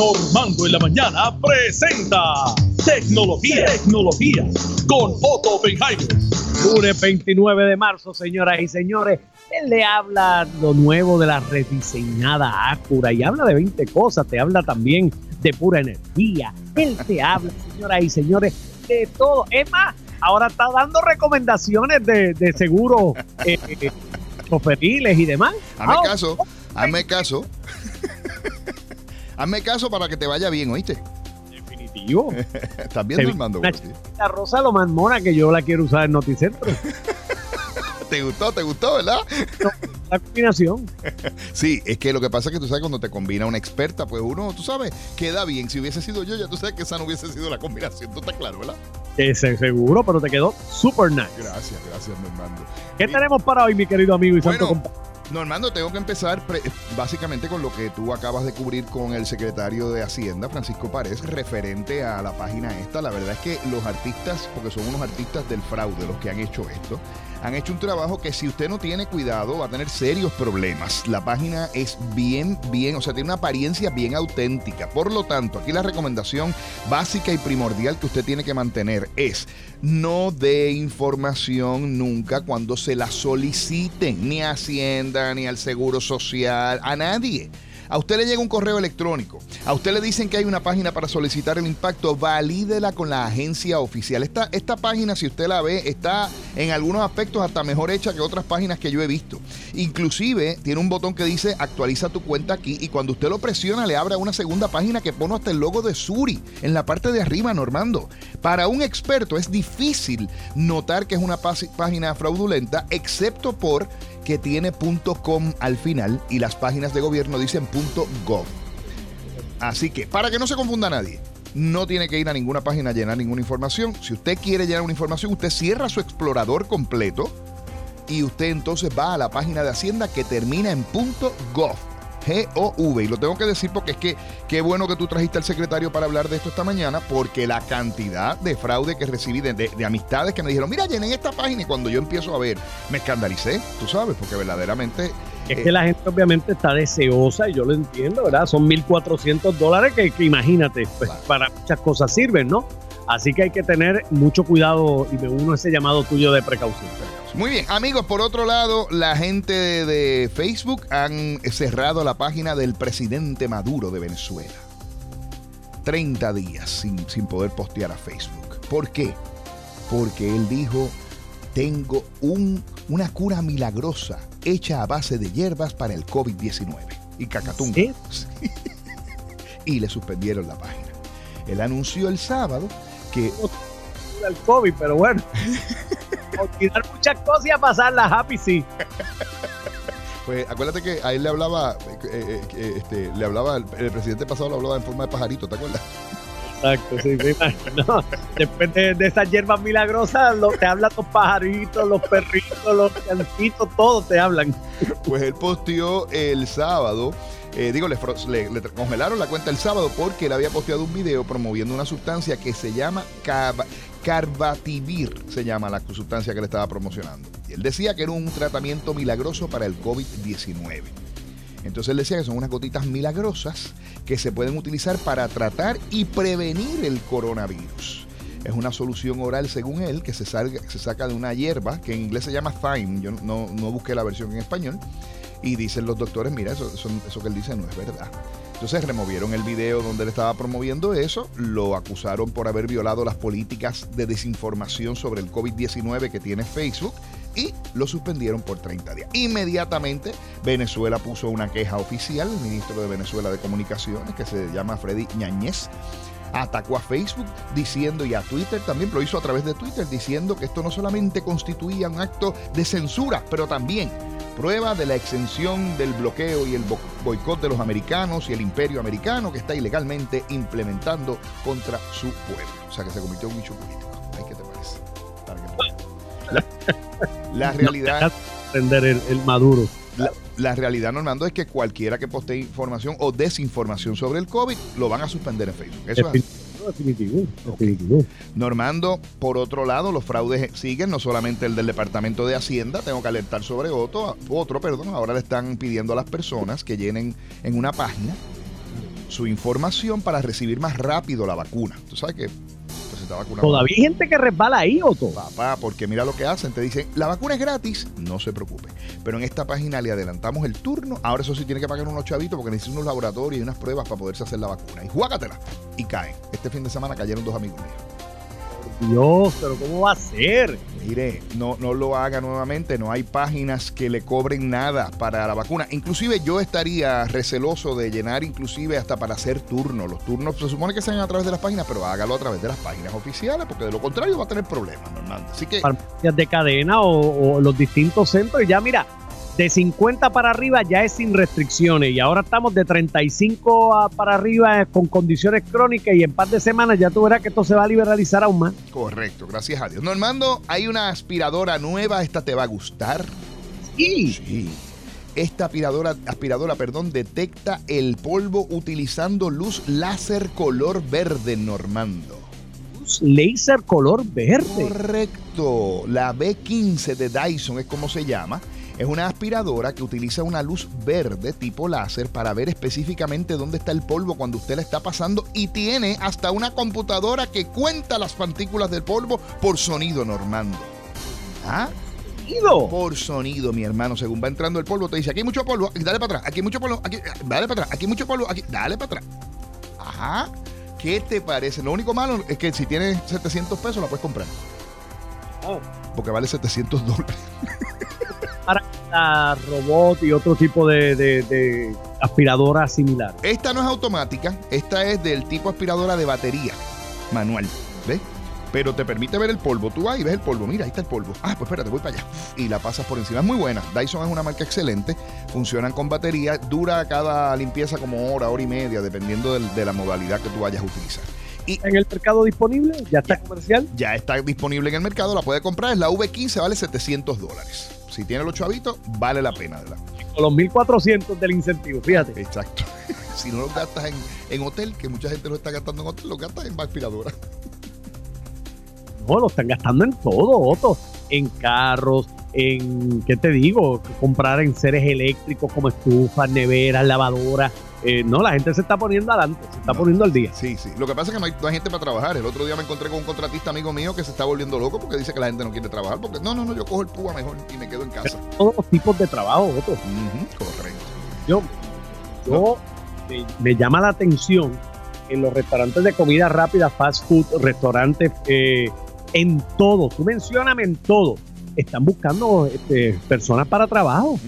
Normando en la mañana presenta Tecnología, Tecnología con Otto Oppenheimer. Lunes 29 de marzo, señoras y señores. Él le habla lo nuevo de la rediseñada Acura y habla de 20 cosas. Te habla también de pura energía. Él te habla, señoras y señores, de todo. Es más, ahora está dando recomendaciones de, de seguros eh, choferiles y demás. Hazme Ah, caso, hazme caso. Hazme caso para que te vaya bien, ¿oíste? Definitivo. ¿Estás viendo, vi Armando? una chiquita rosa lo más mona que yo la quiero usar en Noticentro. ¿Te gustó? ¿Te gustó, verdad? La combinación. Sí, es que lo que pasa es que tú sabes cuando te combina una experta, pues uno, tú sabes, queda bien. Si hubiese sido yo, ya tú sabes que esa no hubiese sido la combinación. ¿Tú estás claro, verdad? Ese seguro, pero te quedó super nice. Gracias, gracias, Normando. ¿Qué Y- tenemos para hoy, mi querido amigo y santo Bueno, compadre? Normando, tengo que empezar básicamente con lo que tú acabas de cubrir con el secretario de Hacienda, Francisco Párez, referente a la página esta. La verdad es que los artistas, porque son unos artistas del fraude los que han hecho esto, han hecho un trabajo que si usted no tiene cuidado va a tener serios problemas. La página es bien, bien, o sea, tiene una apariencia bien auténtica. Por lo tanto, aquí la recomendación básica y primordial que usted tiene que mantener es no dé información nunca cuando se la soliciten, ni a Hacienda, ni al Seguro Social, a nadie. A usted le llega un correo electrónico, a usted le dicen que hay una página para solicitar el impacto, valídela con la agencia oficial. Esta, esta página, si usted la ve, está en algunos aspectos hasta mejor hecha que otras páginas que yo he visto. Inclusive tiene un botón que dice actualiza tu cuenta aquí y cuando usted lo presiona le abre una segunda página que pone hasta el logo de Suri en la parte de arriba, Normando. Para un experto es difícil notar que es una página fraudulenta, excepto por que tiene .com al final y las páginas de gobierno dicen .gov. Así que, para que no se confunda nadie, no tiene que ir a ninguna página a llenar ninguna información. Si usted quiere llenar una información, usted cierra su explorador completo y usted entonces va a la página de Hacienda que termina en .gov. G-O-V. Y lo tengo que decir porque es que qué bueno que tú trajiste al secretario para hablar de esto esta mañana, porque la cantidad de fraude que recibí de, de- de amistades que me dijeron, mira, llenen esta página y cuando yo empiezo a ver, me escandalicé, tú sabes, porque verdaderamente Es eh, que la gente obviamente está deseosa y yo lo entiendo, ¿verdad? Son 1.400 dólares que, que imagínate, pues Claro. para muchas cosas sirven, ¿no? Así que hay que tener mucho cuidado y me uno a ese llamado tuyo de precaución. Muy bien, amigos, por otro lado, la gente de, de Facebook han cerrado la página del presidente Maduro de Venezuela. 30 días sin, sin poder postear a Facebook. ¿Por qué? Porque él dijo, tengo un, una cura milagrosa hecha a base de hierbas para el COVID-19. Y cacatunga. ¿Sí? Y le suspendieron la página. Él anunció el sábado que El COVID, pero bueno. Olvidar muchas cosas y a pasar la happy sí. Pues acuérdate que a él le hablaba, eh, eh, eh, este, le hablaba, el, el presidente pasado le hablaba en forma de pajarito, ¿te acuerdas? Exacto, sí, me imagino. Después de, de esas hierbas milagrosas, lo- te hablan los pajaritos, los perritos, los gancitos, todos te hablan. Pues él posteó el sábado, eh, digo, le, le- le congelaron la cuenta el sábado porque él había posteado un video promoviendo una sustancia que se llama cab- Carbativir, se llama la sustancia que le estaba promocionando. Y él decía que era un tratamiento milagroso para el COVID-19. Entonces él decía que son unas gotitas milagrosas que se pueden utilizar para tratar y prevenir el coronavirus. Es una solución oral, según él, que se, salga- se saca de una hierba que en inglés se llama thyme. Yo no, no busqué la versión en español. Y dicen los doctores, mira, eso, eso, eso que él dice no es verdad. Entonces removieron el video donde él estaba promoviendo eso, lo acusaron por haber violado las políticas de desinformación sobre el COVID-19 que tiene Facebook y lo suspendieron por 30 días. Inmediatamente Venezuela puso una queja oficial, el ministro de Venezuela de Comunicaciones, que se llama Freddy Ñañez, atacó a Facebook diciendo y a Twitter también, lo hizo a través de Twitter, diciendo que esto no solamente constituía un acto de censura, pero también prueba de la exención del bloqueo y el bo- boicot de los americanos y el imperio americano que está ilegalmente implementando contra su pueblo. O sea que se convirtió en un hecho político. Ay, ¿qué te parece? La, la realidad... Entender el, el maduro. La, la realidad, Normando, es que cualquiera que postee información o desinformación sobre el COVID lo van a suspender en Facebook. Eso es así. Definitivo, definitivo. Normando, por otro lado, los fraudes siguen, no solamente el del Departamento de Hacienda, tengo que alertar sobre otro, otro, perdón, ahora le están pidiendo a las personas que llenen en una página su información para recibir más rápido la vacuna. Tú sabes que vacunando. Todavía hay gente que resbala ahí, Otto. Papá, porque mira lo que hacen, te dicen, la vacuna es gratis, no se preocupe. Pero en esta página le adelantamos el turno, ahora eso sí tiene que pagar unos chavitos porque necesitan unos laboratorios y unas pruebas para poderse hacer la vacuna. Y juágatela. Y caen. Este fin de semana cayeron dos amigos míos. Dios, pero ¿cómo va a ser? Mire, no, no lo haga nuevamente, no hay páginas que le cobren nada para la vacuna. Inclusive yo estaría receloso de llenar inclusive hasta para hacer turnos. Los turnos se supone que sean a través de las páginas, pero hágalo a través de las páginas oficiales, porque de lo contrario va a tener problemas, Normando. Así que Farmacias de cadena o, o los distintos centros. Y ya mira, de 50 para arriba ya es sin restricciones. Y ahora estamos de 35 a- para arriba con condiciones crónicas. Y en par de semanas ya tú verás que esto se va a liberalizar aún más. correcto, gracias a Dios. Normando, hay una aspiradora nueva, esta te va a gustar. Y Sí. Esta aspiradora, aspiradora, perdón, detecta el polvo utilizando luz láser color verde, Normando. laser color verde. Correcto. La B15 de Dyson es como se llama. Es una aspiradora que utiliza una luz verde tipo láser para ver específicamente dónde está el polvo cuando usted la está pasando y tiene hasta una computadora que cuenta las partículas del polvo por sonido, Normando. ¿Ah? Por sonido, mi hermano. Según va entrando el polvo, te dice, aquí hay mucho polvo, dale para atrás, aquí hay mucho polvo, aquí, dale para atrás, aquí hay mucho polvo, aquí, dale para atrás. Ajá. ¿Qué te parece? Lo único malo es que si tienes 700 pesos la puedes comprar. Porque vale 700 dólares. Para robot y otro tipo de, de, de aspiradora similar. Esta no es automática, esta es del tipo aspiradora de batería manual. ¿Ves? Pero te permite ver el polvo. Tú vas y ves el polvo. Mira, ahí está el polvo. Ah, pues espérate, voy para allá. Y la pasas por encima. Es muy buena. Dyson es una marca excelente. Funcionan con batería. Dura cada limpieza como hora, hora y media, dependiendo de la modalidad que tú vayas a utilizar. ¿En el mercado disponible? ¿Ya está comercial? Ya está disponible en el mercado, la puede comprar. Es la V15, vale 700 dólares. Si tiene los chavitos, vale la pena, ¿verdad? Con los 1400 del incentivo, fíjate. Exacto. si no los gastas en, en hotel, que mucha gente lo está gastando en hotel, los gastas en aspiradora. No, lo están gastando en todo, Otto. En carros, en, ¿qué te digo? Comprar en seres eléctricos como estufas, neveras, lavadoras. Eh, no, la gente se está poniendo adelante, se está No. poniendo al día. Sí, sí. Lo que pasa es que no hay, no hay gente para trabajar. El otro día me encontré con un contratista amigo mío que se está volviendo loco porque dice que la gente no quiere trabajar. Porque no, no, no, yo cojo el púa mejor y me quedo en casa. Todos los tipos de trabajo, Otto. Ujú, correcto. Yo, yo me, me llama la atención en los restaurantes de comida rápida, fast food, restaurantes, eh, en todo, tú mencioname en todo, están buscando este, personas para trabajo.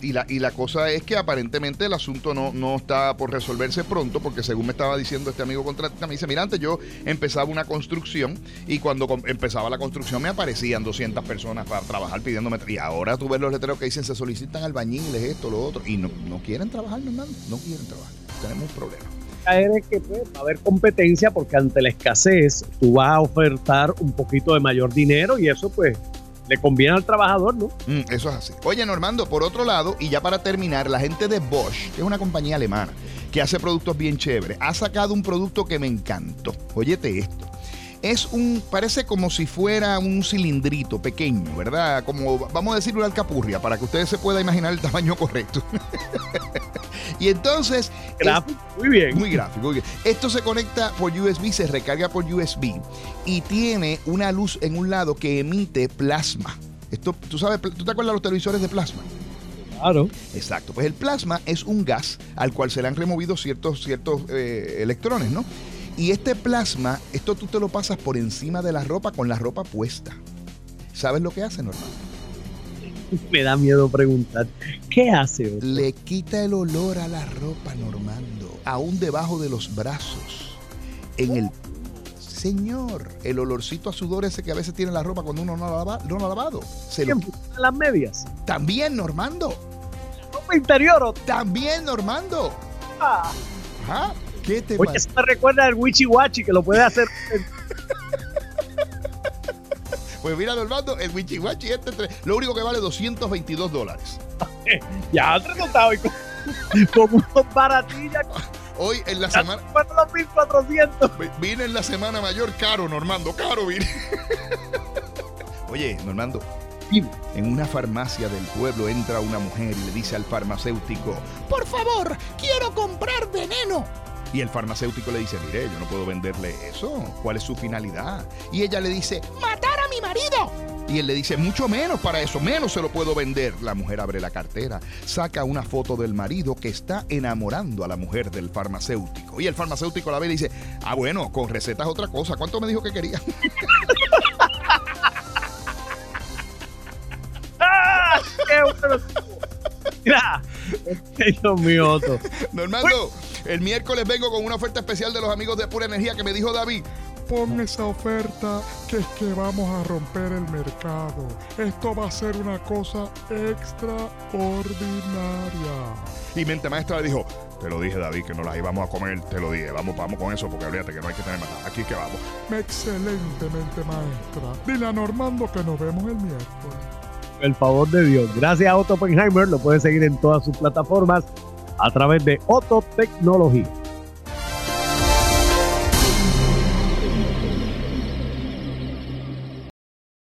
Y, la, y la cosa es que aparentemente el asunto no, no está por resolverse pronto, porque según me estaba diciendo este amigo contratista, me dice, mira, antes yo empezaba una construcción y cuando empezaba la construcción me aparecían 200 personas para trabajar pidiéndome... Y ahora tú ves los letreros que dicen, se solicitan albañiles, esto, lo otro, y no, no quieren trabajar, no quieren trabajar. Tenemos un problema. Caer es que pues, va a haber competencia porque ante la escasez tú vas a ofertar un poquito de mayor dinero y eso pues le conviene al trabajador, ¿no? Mm, eso es así. Oye, Normando, por otro lado, y ya para terminar, la gente de Bosch, que es una compañía alemana que hace productos bien chéveres, ha sacado un producto que me encantó. Óyete esto. Es un, parece como si fuera un cilindrito pequeño, ¿verdad? Como, vamos a decir, una alcapurria, para que ustedes se puedan imaginar el tamaño correcto. y entonces, Gráfico, muy bien. muy gráfico. muy bien. Esto se conecta por USB, se recarga por USB y tiene una luz en un lado que emite plasma. Esto, tú sabes, ¿tú te acuerdas de los televisores de plasma? Claro. Exacto. Pues el plasma es un gas al cual se le han removido ciertos, ciertos eh, electrones, ¿no? Y este plasma, esto tú te lo pasas por encima de la ropa con la ropa puesta. ¿Sabes lo que hace, Normal? Me da miedo preguntar. ¿Qué hace? Otto? Le quita el olor a la ropa, Normando, aún debajo de los brazos. En el. Señor, el olorcito a sudor ese que a veces tiene la ropa cuando uno no la, lava- no la ha lavado. Se lo... ¿Quién pone las medias? También, Normando. Ropa interior. Otto. También, Normando. Ah. Ajá. ¿Qué te Oye, eso me recuerda al Wichi Wachi que lo puede hacer. Pues mira, Normando, el Wichiwachi este, tre- lo único que vale 222 dólares. ya te notado y con, con unos baratillas. Hoy en la semana. Los 1400. vi- Vine en la semana mayor caro, Normando, caro vine. Oye, Normando. En una farmacia del pueblo entra una mujer y le dice al farmacéutico, por favor, quiero comprar veneno. Y el farmacéutico le dice, mire, yo no puedo venderle eso. ¿Cuál es su finalidad? Y ella le dice, matar a mi marido. Y él le dice, mucho menos para eso, menos se lo puedo vender. La mujer abre la cartera, saca una foto del marido que está enamorando a la mujer del farmacéutico. Y el farmacéutico la ve y dice, ah, bueno, con recetas otra cosa. ¿Cuánto me dijo que quería? ¡Ah! ¡Qué bueno! Mira, Dios mío, Otto. Normando, el miércoles vengo con una oferta especial de los amigos de Pura Energía que me dijo David. Pon esa oferta que es que vamos a romper el mercado. Esto va a ser una cosa extraordinaria. Y mente maestra le dijo, te lo dije David que no las íbamos a comer, te lo dije, vamos, vamos con eso porque olvídate que no hay que tener más nada. Aquí que vamos. Excelentemente, maestra. Dile a Normando que nos vemos el miércoles. el favor de Dios. Gracias a Otto Oppenheimer. Lo puedes seguir en todas sus plataformas a través de Otto Tecnología.